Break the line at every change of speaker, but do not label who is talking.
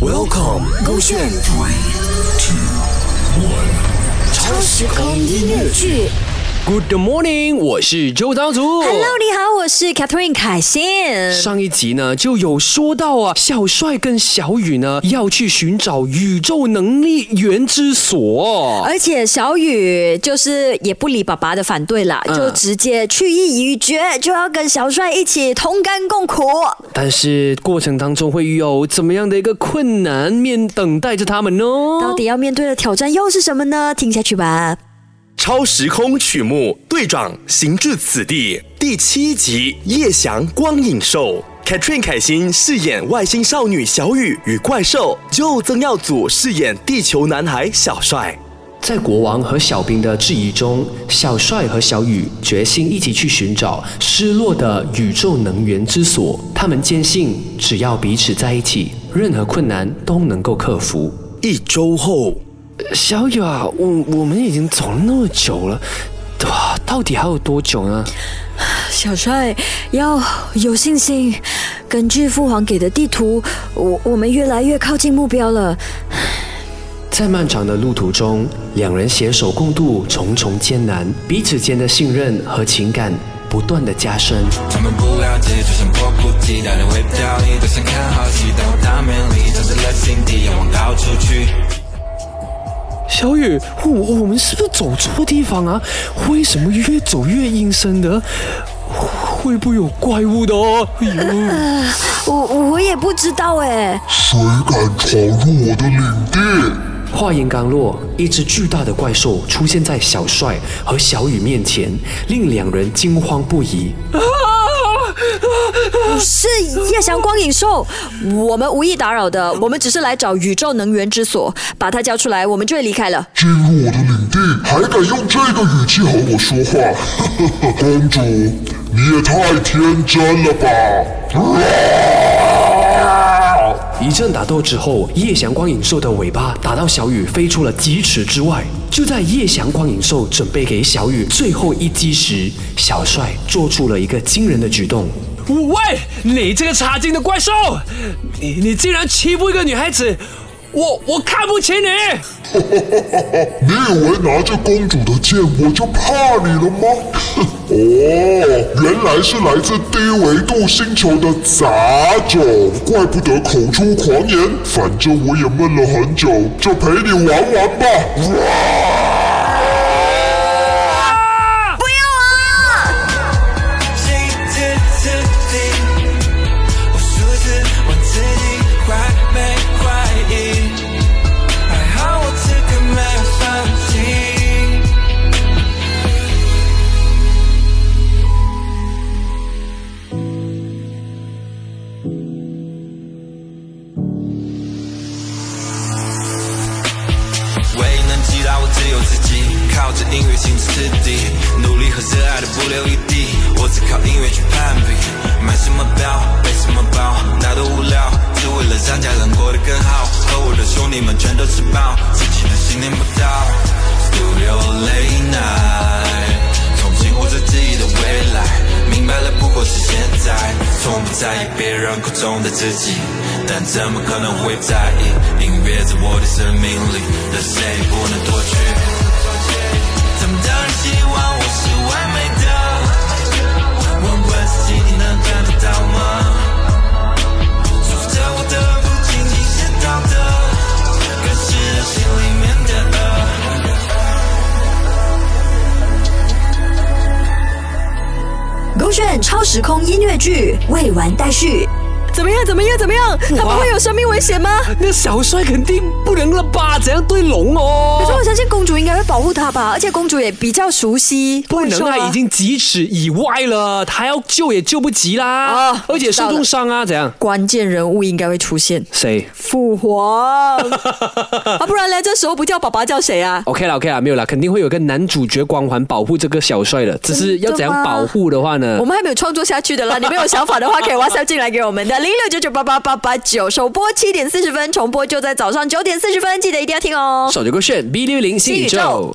Welcome，勾选 Three, Two, One，超时空音乐剧。
Good morning，我是周当主。
Hello，你好，我是 Catherine 凯欣。
上一集呢就有说到啊，小帅跟小雨呢要去寻找宇宙能力源之所。
而且小雨就是也不理爸爸的反对啦，
嗯
就直接去意已决，就要跟小帅一起同甘共苦。
但是过程当中会有怎么样的一个困难面等待着他们呢？
到底要面对的挑战又是什么呢？听下去吧。
超时空曲目，队长行至此地，第七集夜翔光影兽。Katrin 凯欣饰演外星少女小雨与怪兽，Joe 曾耀祖饰演地球男孩小帅。
在国王和小兵的质疑中，小帅和小雨决心一起去寻找失落的宇宙能源之所。他们坚信，只要彼此在一起，任何困难都能够克服。
一周后，
小雨啊，我我们已经走了那么久了，哇，到底还有多久呢？
小帅要有信心，根据父皇给的地图，我我们越来越靠近目标了。
在漫长的路途中，两人携手共度重重艰难，彼此间的信任和情感不断的加深。
他们不了解，就像迫不及待的会掉你，都想看好戏，但我大美丽，照着了心
小雨，我我们是不是走错地方啊？为什么越走越阴森的？会不会有怪物的哦？哎呦！
我我也不知道哎。
谁敢闯入我的领地？
话音刚落，一只巨大的怪兽出现在小帅和小雨面前，令两人惊慌不已。
是夜翔光影兽，我们无意打扰的，我们只是来找宇宙能源之所，把它交出来，我们就会离开了。
进入我的领地，还敢用这个语气和我说话？公主，你也太天真了吧！
一阵打斗之后，夜翔光影兽的尾巴打到小雨，飞出了几尺之外。就在叶翔光影兽准备给小雨最后一击时，小帅做出了一个惊人的举动。喂，你这个差劲的怪兽，你你竟然欺负一个女孩子，我我看不起你！
你以为拿着公主的剑我就怕你了吗？哦，原来是来自低维度星球的杂种，怪不得口出狂言。反正我也闷了很久，就陪你玩玩吧。
哇 音乐行至此地，努力和热爱的不留一地，我只靠音乐去攀比，买什么表，背什么包，那都无聊，只为了让家人过得更好，和我的兄弟们全都吃饱，自己的信念不到，Studio late night，重新活着自己的未来，明白了不过是现在，从不在意别人口中的自己，但怎么可能会在意？音乐在我的生命里，任谁不能夺去？
超时空音乐剧未完待续。怎么样？怎么样？怎么样？他不会有生命危险吗？
那小帅肯定不能了吧？怎样对龙哦？
可是我相信公主应该会保护他吧，而且公主也比较熟悉
不能啊，已经几尺以外了，他要救也救不及啦。
啊
而且受重伤啊，怎样？
关键人物应该会出现。
谁
父皇 啊，不然呢？这时候不叫爸爸叫谁啊
？？OK 了，OK 了，没有了，肯定会有个男主角光环保护这个小帅的，只是要怎样保护的话呢
我？们还没有创作下去的啦，你们有想法的话，可以 WhatsApp 进来给我们的零六九九八八八八九，首播七点四十分，重播就在早上九点四十分，记得一定要听哦。
手就勾选 B 六零新宇宙。